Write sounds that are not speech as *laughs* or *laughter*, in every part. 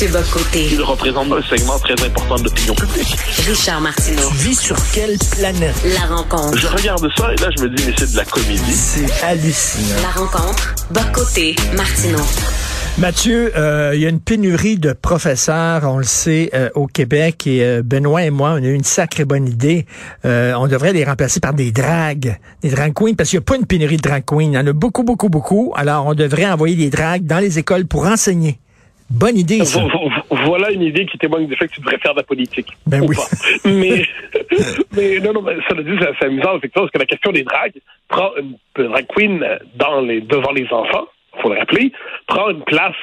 Mathieu Bocoté. Il représente un segment très important de l'opinion publique. Richard Martineau. Tu vis sur quelle planète? La rencontre. Je regarde ça et là, je me dis, mais c'est de la comédie. C'est hallucinant. La rencontre. Bocoté. Martineau. Mathieu, euh, il y a une pénurie de professeurs, on le sait, euh, au Québec. Et euh, Benoît et moi, on a eu une sacrée bonne idée. Euh, on devrait les remplacer par des dragues, des drag queens, parce qu'il n'y a pas une pénurie de drag queens. Il y en a beaucoup, beaucoup, beaucoup. Alors, on devrait envoyer des dragues dans les écoles pour enseigner. Bonne idée, ça. Vo- vo- Voilà une idée qui témoigne du fait que tu devrais faire de la politique. Ben Ou oui. pas. Mais, *laughs* mais non, non, mais ça le dit, c'est amusant, effectivement, parce que la question des dragues prend une drag queen dans les, devant les enfants, faut le rappeler, prend une place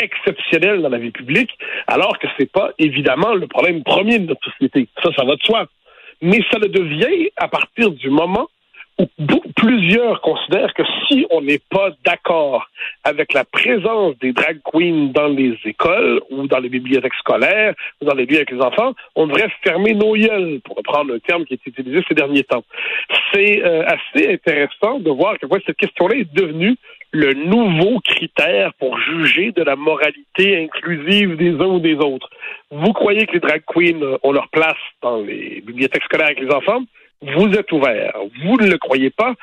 exceptionnelle dans la vie publique, alors que c'est pas évidemment le problème premier de notre société. Ça, ça va de soi. Mais ça le devient à partir du moment plusieurs considèrent que si on n'est pas d'accord avec la présence des drag queens dans les écoles ou dans les bibliothèques scolaires ou dans les lieux avec les enfants, on devrait fermer nos gueules, pour reprendre un terme qui est utilisé ces derniers temps. C'est euh, assez intéressant de voir que ouais, cette question-là est devenue le nouveau critère pour juger de la moralité inclusive des uns ou des autres. Vous croyez que les drag queens ont leur place dans les bibliothèques scolaires avec les enfants? Vous êtes ouvert. Vous ne le croyez pas.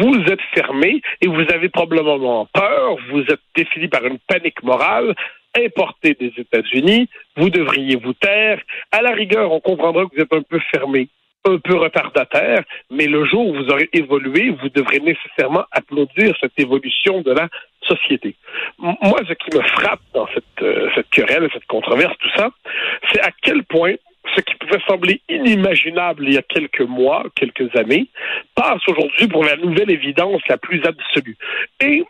Vous êtes fermé et vous avez probablement peur. Vous êtes défini par une panique morale importée des États-Unis. Vous devriez vous taire. À la rigueur, on comprendra que vous êtes un peu fermé un peu retardataire, mais le jour où vous aurez évolué, vous devrez nécessairement applaudir cette évolution de la société. Moi, ce qui me frappe dans cette, euh, cette querelle, cette controverse, tout ça, c'est à quel point ce qui pouvait sembler inimaginable il y a quelques mois, quelques années, passe aujourd'hui pour la nouvelle évidence la plus absolue. Et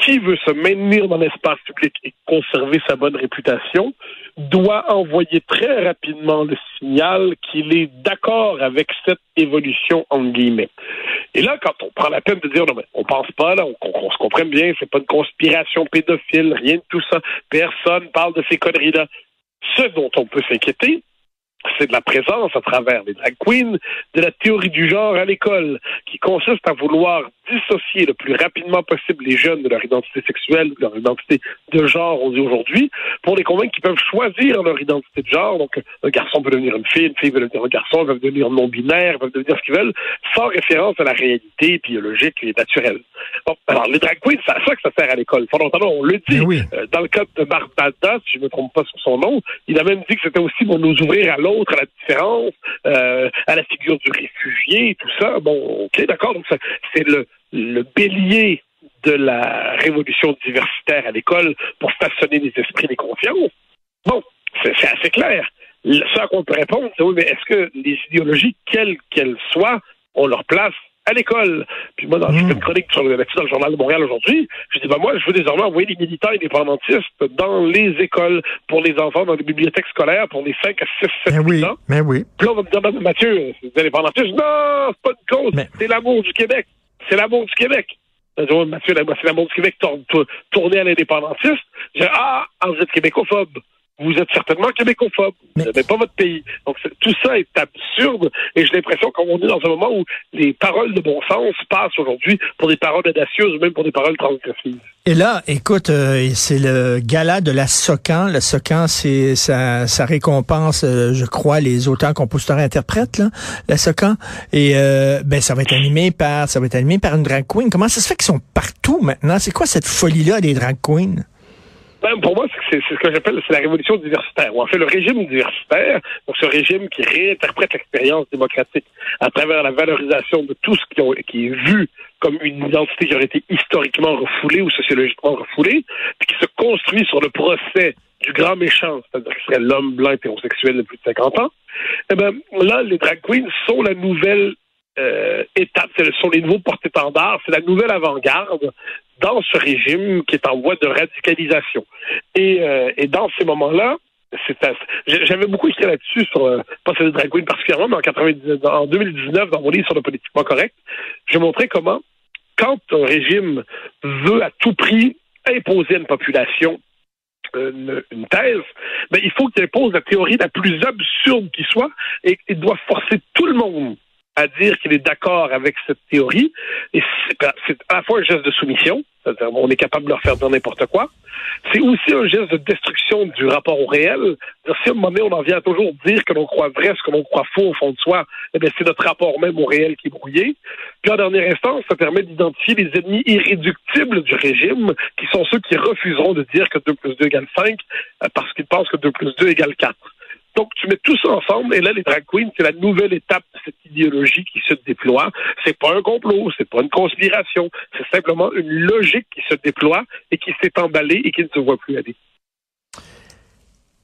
qui veut se maintenir dans l'espace public et conserver sa bonne réputation doit envoyer très rapidement le signal qu'il est d'accord avec cette évolution en guillemets. Et là, quand on prend la peine de dire non, mais on pense pas, là, on, se comprenne bien, c'est pas une conspiration pédophile, rien de tout ça, personne parle de ces conneries-là. Ce dont on peut s'inquiéter, c'est de la présence à travers les drag queens de la théorie du genre à l'école, qui consiste à vouloir dissocier le plus rapidement possible les jeunes de leur identité sexuelle, de leur identité de genre, on dit aujourd'hui, pour les convaincre qu'ils peuvent choisir leur identité de genre. Donc, un garçon peut devenir une fille, une fille peut devenir un garçon, ils peuvent devenir non-binaire, ils peuvent devenir ce qu'ils veulent, sans référence à la réalité biologique et naturelle. Bon, alors, les drag queens, c'est à ça que ça sert à l'école. Fondamentalement, on le dit. Ben oui. Euh, dans le cas de Barbada, si je ne me trompe pas sur son nom, il a même dit que c'était aussi pour nous ouvrir à l'autre, à la différence, euh, à la figure du réfugié, tout ça. Bon, ok, d'accord. Donc, c'est le, le bélier de la révolution diversitaire à l'école pour façonner les esprits des consciences. Bon, c'est assez clair. Ce à quoi on peut répondre, c'est oui, mais est-ce que les idéologies, quelles qu'elles soient, ont leur place à l'école? Puis moi, dans Mm. fait une chronique sur le dans le journal de Montréal aujourd'hui, je dis ben moi, je veux désormais envoyer les militants indépendantistes dans les écoles, pour les enfants, dans les bibliothèques scolaires, pour les 5 à 6, 7, Ben 8 oui, ans. ben oui. Puis là, on va me dire, Ben, Mathieu, c'est des indépendantistes. Non, c'est pas une cause. Mais- C'est l'amour du Québec. C'est l'amour du Québec. Ouais, Mathieu, c'est l'amour du Québec tour- tour- tourné à l'indépendantiste. Ah, ah, vous êtes québécophobe. Vous êtes certainement québécophobe. Vous Mais- n'avez pas votre pays. Donc, tout ça est absurde. Et j'ai l'impression qu'on est dans un moment où les paroles de bon sens passent aujourd'hui pour des paroles audacieuses ou même pour des paroles transgressives. Et là, écoute, euh, c'est le gala de la SOCAN. Le SOCAN, c'est ça, ça récompense, euh, je crois, les auteurs, compositeurs, interprètes, là, la SOCAN. Et euh, ben, ça va être animé par, ça va être animé par une drag queen. Comment ça se fait qu'ils sont partout maintenant? C'est quoi cette folie-là des drag queens? Ben, pour moi, c'est ce que j'appelle c'est la révolution diversitaire. Ou en fait, le régime diversitaire, donc ce régime qui réinterprète l'expérience démocratique à travers la valorisation de tout ce qui est vu comme une identité qui aurait été historiquement refoulée ou sociologiquement refoulée, puis qui se construit sur le procès du grand méchant, c'est-à-dire qui serait l'homme blanc hétérosexuel de plus de 50 ans. Eh ben, là, les drag queens sont la nouvelle euh, étape, ce sont les nouveaux porte-étendards, c'est la nouvelle avant-garde dans ce régime qui est en voie de radicalisation. Et, euh, et dans ces moments-là, j'avais beaucoup écrit là-dessus sur euh, pas sur les drag particulièrement, mais en, 90 en 2019 dans mon livre sur le politiquement correct, je montrais comment quand un régime veut à tout prix imposer à une population une, une thèse, ben, il faut qu'il impose la théorie la plus absurde qui soit et il doit forcer tout le monde à dire qu'il est d'accord avec cette théorie. Et c'est c'est à la fois un geste de soumission, c'est-à-dire on est capable de leur faire dire n'importe quoi. c'est aussi un geste de destruction du rapport au réel. Si à un moment donné, on en vient à toujours dire que l'on croit vrai, ce que l'on croit faux au fond de soi, eh bien, c'est notre rapport même au réel qui est brouillé. Puis en dernière instance, ça permet d'identifier les ennemis irréductibles du régime, qui sont ceux qui refuseront de dire que 2 plus 2 égale 5, euh, parce qu'ils pensent que 2 plus 2 égale 4. Donc, tu mets tout ça ensemble, et là, les drag queens, c'est la nouvelle étape de cette idéologie qui se déploie. C'est pas un complot, c'est pas une conspiration, c'est simplement une logique qui se déploie et qui s'est emballée et qui ne se voit plus aller.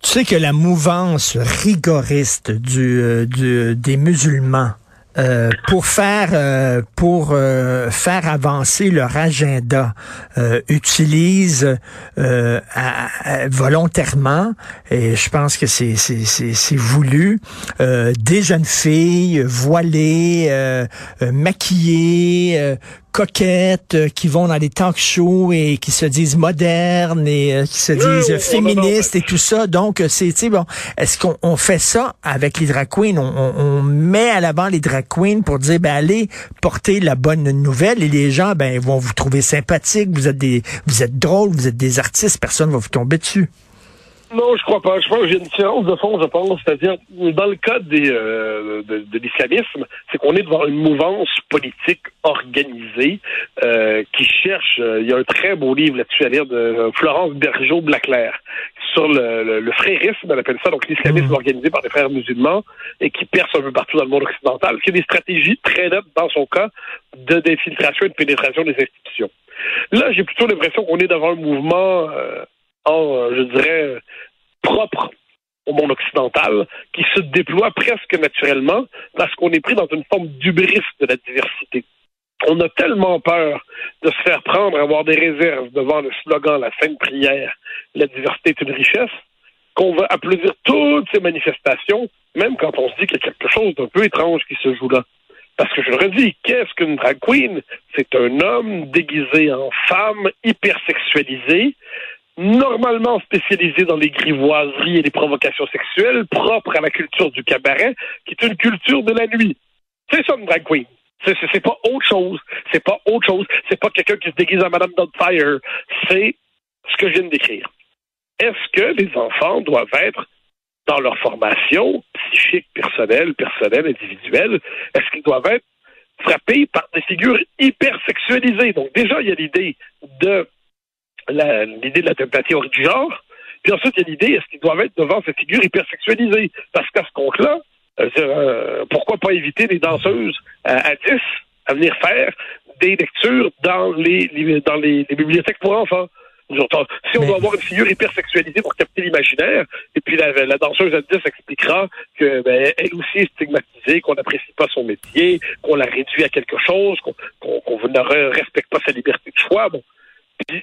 Tu sais que la mouvance rigoriste du, euh, du des musulmans euh, pour faire euh, pour euh, faire avancer leur agenda utilise volontairement et je pense que c'est c'est c'est voulu des jeunes filles voilées maquillées coquettes euh, qui vont dans des talk shows et qui se disent modernes et euh, qui se disent féministes et tout ça. Donc, euh, c'est, tu bon, est-ce qu'on fait ça avec les drag queens? On, met à l'avant les drag queens pour dire, ben, allez porter la bonne nouvelle et les gens, ben, vont vous trouver sympathique, vous êtes des, vous êtes drôles, vous êtes des artistes, personne va vous tomber dessus. Non, je crois pas. Je pense qu'il y a une différence de fond, je pense. C'est-à-dire, dans le cas des, euh, de, de l'islamisme, c'est qu'on est devant une mouvance politique organisée euh, qui cherche. Euh, il y a un très beau livre là-dessus à lire de Florence Bergeau Blaclair sur le, le, frérisme, on appelle ça, donc l'islamisme mmh. organisé par des frères musulmans et qui perce un peu partout dans le monde occidental. C'est des stratégies très nettes, dans son cas, de d'infiltration et de pénétration des institutions. Là, j'ai plutôt l'impression qu'on est devant un mouvement euh, je dirais, propre au monde occidental, qui se déploie presque naturellement parce qu'on est pris dans une forme d'ubris de la diversité. On a tellement peur de se faire prendre avoir des réserves devant le slogan La Sainte Prière, la diversité est une richesse, qu'on va applaudir toutes ces manifestations, même quand on se dit qu'il y a quelque chose d'un peu étrange qui se joue là. Parce que je le redis, qu'est-ce qu'une drag queen? C'est un homme déguisé en femme, hypersexualisé, normalement spécialisé dans les grivoiseries et les provocations sexuelles, propre à la culture du cabaret, qui est une culture de la nuit. C'est ça une drag queen. C'est pas autre chose. C'est pas autre chose. C'est pas quelqu'un qui se déguise en Madame Doubtfire. C'est ce que je viens de décrire. Est-ce que les enfants doivent être dans leur formation psychique, personnelle, personnelle, individuelle, est-ce qu'ils doivent être frappés par des figures hyper sexualisées? Donc déjà, il y a l'idée de l'idée de la télépathie du genre. Puis ensuite, il y a l'idée, est-ce qu'ils doivent être devant cette figure hypersexualisée? Parce qu'à ce compte-là, euh, euh, pourquoi pas éviter les danseuses à 10 à venir faire des lectures dans les, dans les, bibliothèques pour enfants? Si on doit avoir une figure hypersexualisée pour capter l'imaginaire, et puis la, danseuse à 10 expliquera que ben, elle aussi est stigmatisée, qu'on n'apprécie pas son métier, qu'on la réduit à quelque chose, qu'on ne respecte pas sa liberté de choix. Bon,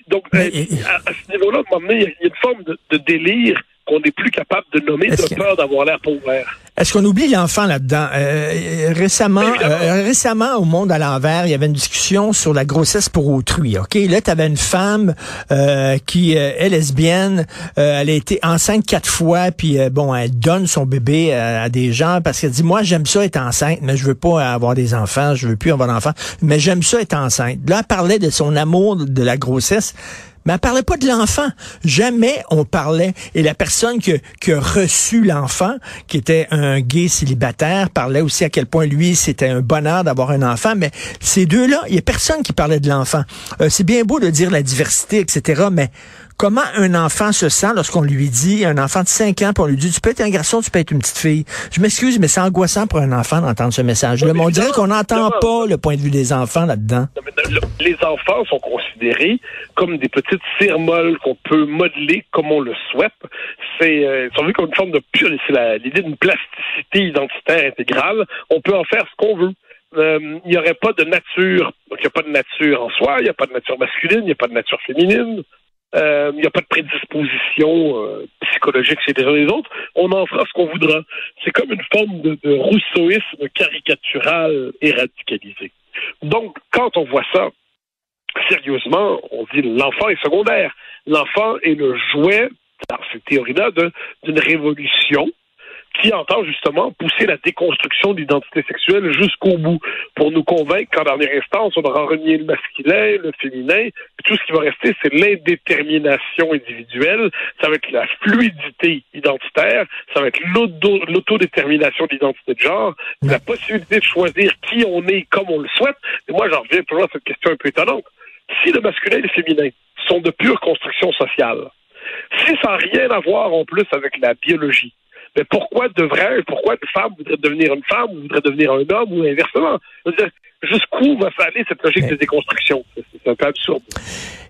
donc, euh, à, ce niveau-là, il y a une forme de délire qu'on n'est plus capable de nommer de peur d'avoir l'air pauvre. Est-ce qu'on oublie l'enfant là-dedans? Euh, récemment, euh, récemment, au Monde à l'envers, il y avait une discussion sur la grossesse pour autrui. Ok, Là, tu avais une femme euh, qui est lesbienne. elle a été enceinte quatre fois, puis bon, elle donne son bébé à des gens parce qu'elle dit, moi, j'aime ça être enceinte, mais je veux pas avoir des enfants, je veux plus avoir d'enfants, mais j'aime ça être enceinte. Là, elle parlait de son amour de la grossesse. Mais elle parlait pas de l'enfant. Jamais on parlait. Et la personne qui, qui a l'enfant, qui était un gay célibataire, parlait aussi à quel point lui, c'était un bonheur d'avoir un enfant. Mais ces deux-là, il y a personne qui parlait de l'enfant. Euh, c'est bien beau de dire la diversité, etc., mais Comment un enfant se sent lorsqu'on lui dit, un enfant de 5 ans, pour lui dit, tu peux être un garçon, tu peux être une petite fille. Je m'excuse, mais c'est angoissant pour un enfant d'entendre ce message-là. on dirait qu'on n'entend pas le point de vue des enfants là-dedans. Les enfants sont considérés comme des petites cires molles qu'on peut modeler comme on le souhaite. C'est, euh, ils sont vus comme une forme de pure, c'est l'idée d'une plasticité identitaire intégrale. On peut en faire ce qu'on veut. Euh, il n'y aurait pas de nature. Donc, il n'y a pas de nature en soi, il n'y a pas de nature masculine, il n'y a pas de nature féminine. Euh, il n'y a pas de prédisposition euh, psychologique chez les uns et les autres. On en fera ce qu'on voudra. C'est comme une forme de, rousseauisme caricatural et radicalisé. Donc, quand on voit ça, sérieusement, on dit l'enfant est secondaire. L'enfant est le jouet, dans cette théorie-là, d'une révolution qui entend justement pousser la déconstruction de l'identité sexuelle jusqu'au bout pour nous convaincre qu'en dernière instance, on aura renié le masculin, le féminin, tout ce qui va rester, c'est l'indétermination individuelle, ça va être la fluidité identitaire, ça va être l'autodétermination d'identité de genre, la possibilité de choisir qui on est comme on le souhaite. Et moi, j'en reviens toujours à cette question un peu étonnante. Si le masculin et le féminin sont de pure construction sociale, si ça n'a rien à voir en plus avec la biologie, mais pourquoi devrait, pourquoi une femme voudrait devenir une femme ou voudrait devenir un homme ou inversement? Jusqu'où va aller cette logique de déconstruction? C'est un peu absurde.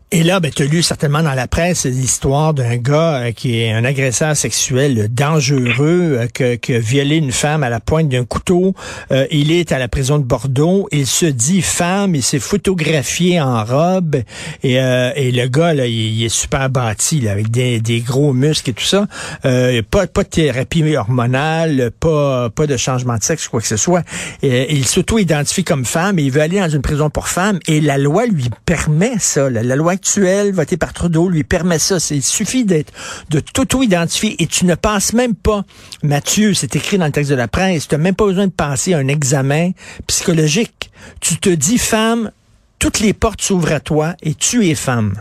Et là, ben, tu as lu certainement dans la presse l'histoire d'un gars euh, qui est un agresseur sexuel dangereux, euh, que, qui a violé une femme à la pointe d'un couteau. Euh, il est à la prison de Bordeaux. Il se dit femme. Il s'est photographié en robe. Et, et le gars, là, il, est super bâti, là, avec des, des, gros muscles et tout ça. pas, pas de thérapie hormonale, pas, pas de changement de sexe, quoi que ce soit. Il s'auto-identifie comme femme et il veut aller dans une prison pour femmes. Et la loi lui permet ça. la loi actuel voté par Trudeau lui permet ça. Il suffit d'être, de t'auto-identifier et tu ne penses même pas, Mathieu, c'est écrit dans le texte de la presse, tu n'as même pas besoin de passer un examen psychologique. Tu te dis femme, toutes les portes s'ouvrent à toi et tu es femme.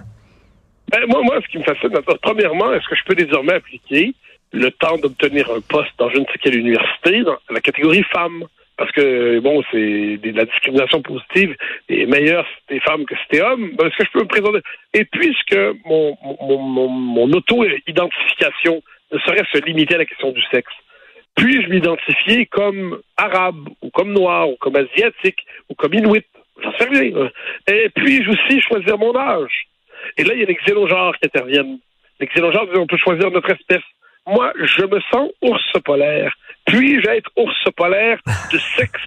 Ben, moi, moi, ce qui me fascine, premièrement, est-ce que je peux désormais appliquer le temps d'obtenir un poste dans je ne sais quelle université dans la catégorie femme? Parce que bon, c'est de la discrimination positive et meilleure si t'es femme que si t'es homme. Ben, est-ce que je peux me présenter Et puisque mon mon, mon, mon auto-identification ne saurait se limiter à la question du sexe, puis-je m'identifier comme arabe ou comme noir ou comme asiatique ou comme inuit? J'en sais rien. Et puis-je aussi choisir mon âge? Et là, il y a les xénogenres qui interviennent. Les xénogenres, on peut choisir notre espèce. Moi, je me sens ours polaire. Puis-je être ours polaire de sexe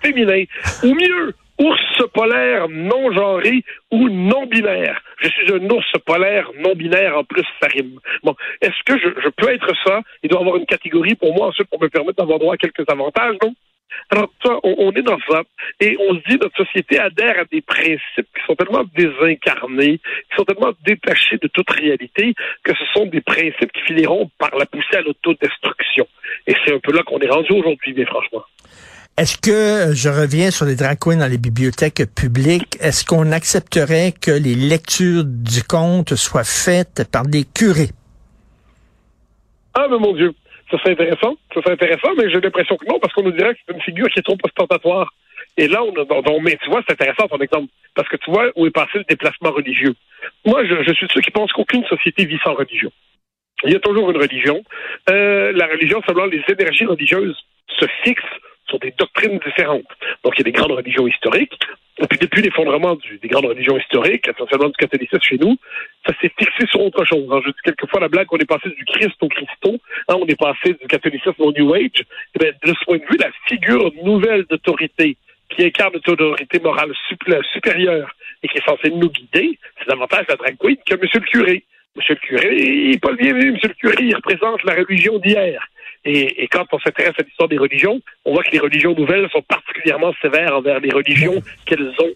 féminin? Ou mieux, ours polaire non genré ou non binaire? Je suis un ours polaire non binaire en plus, ça. Bon, est-ce que je, je, peux être ça? Il doit y avoir une catégorie pour moi ensuite pour me permettre d'avoir droit à quelques avantages, non? Alors, on, est dans ça. Et on se dit, notre société adhère à des principes qui sont tellement désincarnés, qui sont tellement détachés de toute réalité, que ce sont des principes qui finiront par la pousser à l'autodestruction. Et c'est un peu là qu'on est rendu aujourd'hui, mais franchement. Est-ce que, je reviens sur les drag queens dans les bibliothèques publiques, est-ce qu'on accepterait que les lectures du conte soient faites par des curés? Ah, mais mon Dieu. Ça serait intéressant. Ça intéressant, mais j'ai l'impression que non, parce qu'on nous dirait que c'est une figure qui est trop ostentatoire. Et là, on, on, mais tu vois, c'est intéressant ton exemple. Parce que tu vois où est passé le déplacement religieux. Moi, je, suis de ceux qui pensent qu'aucune société vit sans religion. Il y a toujours une religion. Euh, la religion, selon les énergies religieuses se fixent sur des doctrines différentes. Donc, il y a des grandes religions historiques. Et puis, depuis l'effondrement des grandes religions historiques, essentiellement du catholicisme chez nous, ça s'est fixé sur autre chose. Hein. Je dis quelquefois la blague qu'on est passé du Christ au Christo. Hein, on est passé du catholicisme au New Age. Eh de ce point de vue, la figure nouvelle d'autorité qui incarne une autorité morale supérieure et qui est censée nous guider, c'est davantage la drag queen que Monsieur le curé. Monsieur le curé, il n'est pas le bienvenu. Monsieur le curé, il représente la religion d'hier. Et, quand on s'intéresse à l'histoire des religions, on voit que les religions nouvelles sont particulièrement sévères envers les religions qu'elles ont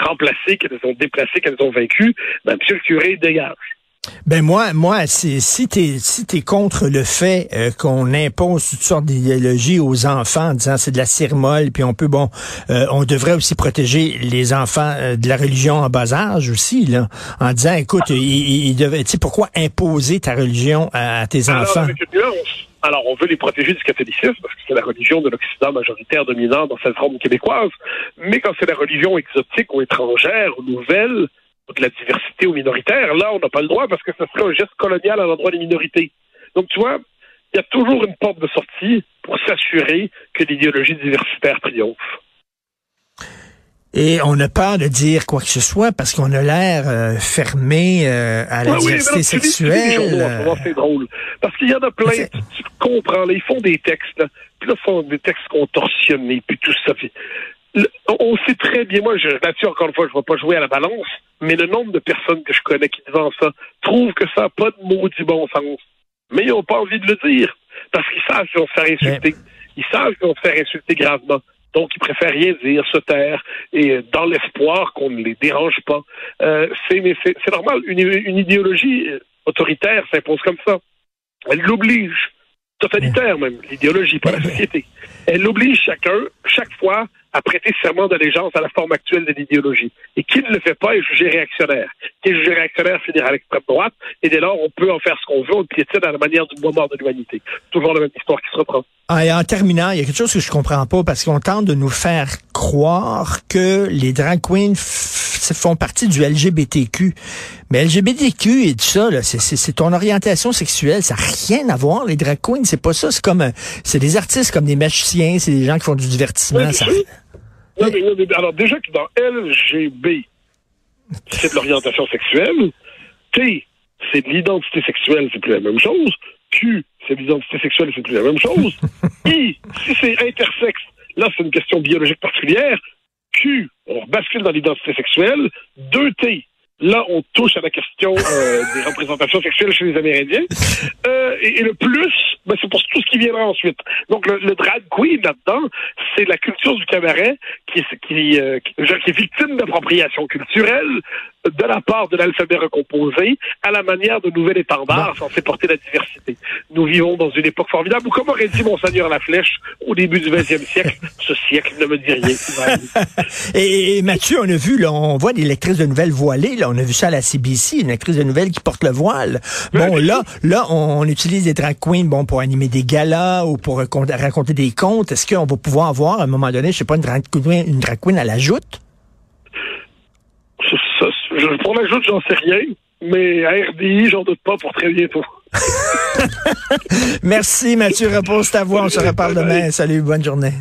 remplacées, qu'elles ont déplacées, qu'elles ont vaincues. Ben, monsieur le curé, dégage. Ben moi, moi, si, si t'es si es contre le fait euh, qu'on impose toutes sortes d'idéologies aux enfants en disant c'est de la cire molle, puis on peut bon, euh, on devrait aussi protéger les enfants euh, de la religion en bas âge aussi là, en disant écoute, il, il, devait, tu sais pourquoi imposer ta religion à, tes enfants? Alors, on veut les protéger du catholicisme parce que c'est la religion de l'Occident majoritaire dominant dans cette forme québécoise. Mais quand c'est la religion exotique ou étrangère ou nouvelle, ou de la diversité ou minoritaire, là, on n'a pas le droit parce que ce serait un geste colonial à l'endroit des minorités. Donc, tu vois, il y a toujours une porte de sortie pour s'assurer que l'idéologie diversitaire triomphe. Et on a peur de dire quoi que ce soit parce qu'on a l'air euh, fermé euh, à la diversité sexuelle. c'est drôle. Parce qu'il y en a plein, tu, comprends, là, ils font des textes, là, puis là, ils font des textes contorsionnés, puis tout ça. on sait très bien, moi, là-dessus, encore une fois, je ne vais pas jouer à la balance, mais le nombre de personnes que je connais qui devant ça trouvent que ça n'a pas de maudit bon sens. Mais ils n'ont pas envie de le dire. Parce qu'ils savent qu'ils vont se faire insulter. Ils savent qu'ils vont se faire insulter gravement. Donc, ils préfèrent rien dire, se taire, et euh, dans l'espoir qu'on ne les dérange pas. Euh, c'est normal. Une, une idéologie euh, autoritaire s'impose comme ça. Elle l'oblige. totalitaire même, l'idéologie, pas la société. Elle oblige chacun, chaque fois, à prêter serment d'allégeance à la forme actuelle de l'idéologie. Et qui ne le fait pas est jugé réactionnaire. Qui est jugé réactionnaire finira à l'extrême droite, et dès lors, on peut en faire ce qu'on veut, on piétine à la manière du mort de l'humanité. Toujours la même histoire qui se reprend. Ah, et en terminant, il y a quelque chose que je comprends pas, parce qu'on tente de nous faire croire que les drag queens font partie du LGBTQ. Mais LGBTQ et tout ça, c'est ton orientation sexuelle, ça n'a rien à voir, les drag queens, c'est pas ça. C'est comme, c'est des artistes comme des magiciens, c'est des gens qui font du divertissement. ça... non, mais, alors déjà que dans LGB, c'est de l'orientation sexuelle. T, c'est de l'identité sexuelle, c'est plus la même chose. Q, c'est de l'identité sexuelle, c'est plus la même chose. *laughs* I, si c'est intersexe, là, c'est une question biologique particulière. Q, on bascule dans l'identité sexuelle. 2T, là, on touche à la question euh, *laughs* des représentations sexuelles chez les Amérindiens. Euh, et, le plus, ben, c'est pour tout ce qui viendra ensuite. Donc, le, drag queen là-dedans, c'est la culture du cabaret qui, qui, euh, qui, qui est victime d'appropriation culturelle de la part de l'alphabet recomposé à la manière de nouvel étendard censé porter la diversité. Nous vivons dans une époque formidable où, comme aurait dit Monseigneur La Flèche au début du 20e siècle, *laughs* ce siècle ne me dit rien. *laughs* et, Mathieu, on a vu, là, on voit des lectrices de nouvelles voilées, là, on a vu ça à la CBC, une lectrice de nouvelles qui porte le voile. Bon, là, là, on, utilise des drag queens, bon, pour animer des galas ou pour raconter des contes. Est-ce qu'on va pouvoir avoir, à un moment donné, je sais pas, une drag queen, une drag queen à la joute? Pour la joute, j'en sais rien. Mais à RDI, j'en doute pas pour très bientôt. *laughs* Merci Mathieu, repose ta voix. On se reparle demain. Salut, bonne journée.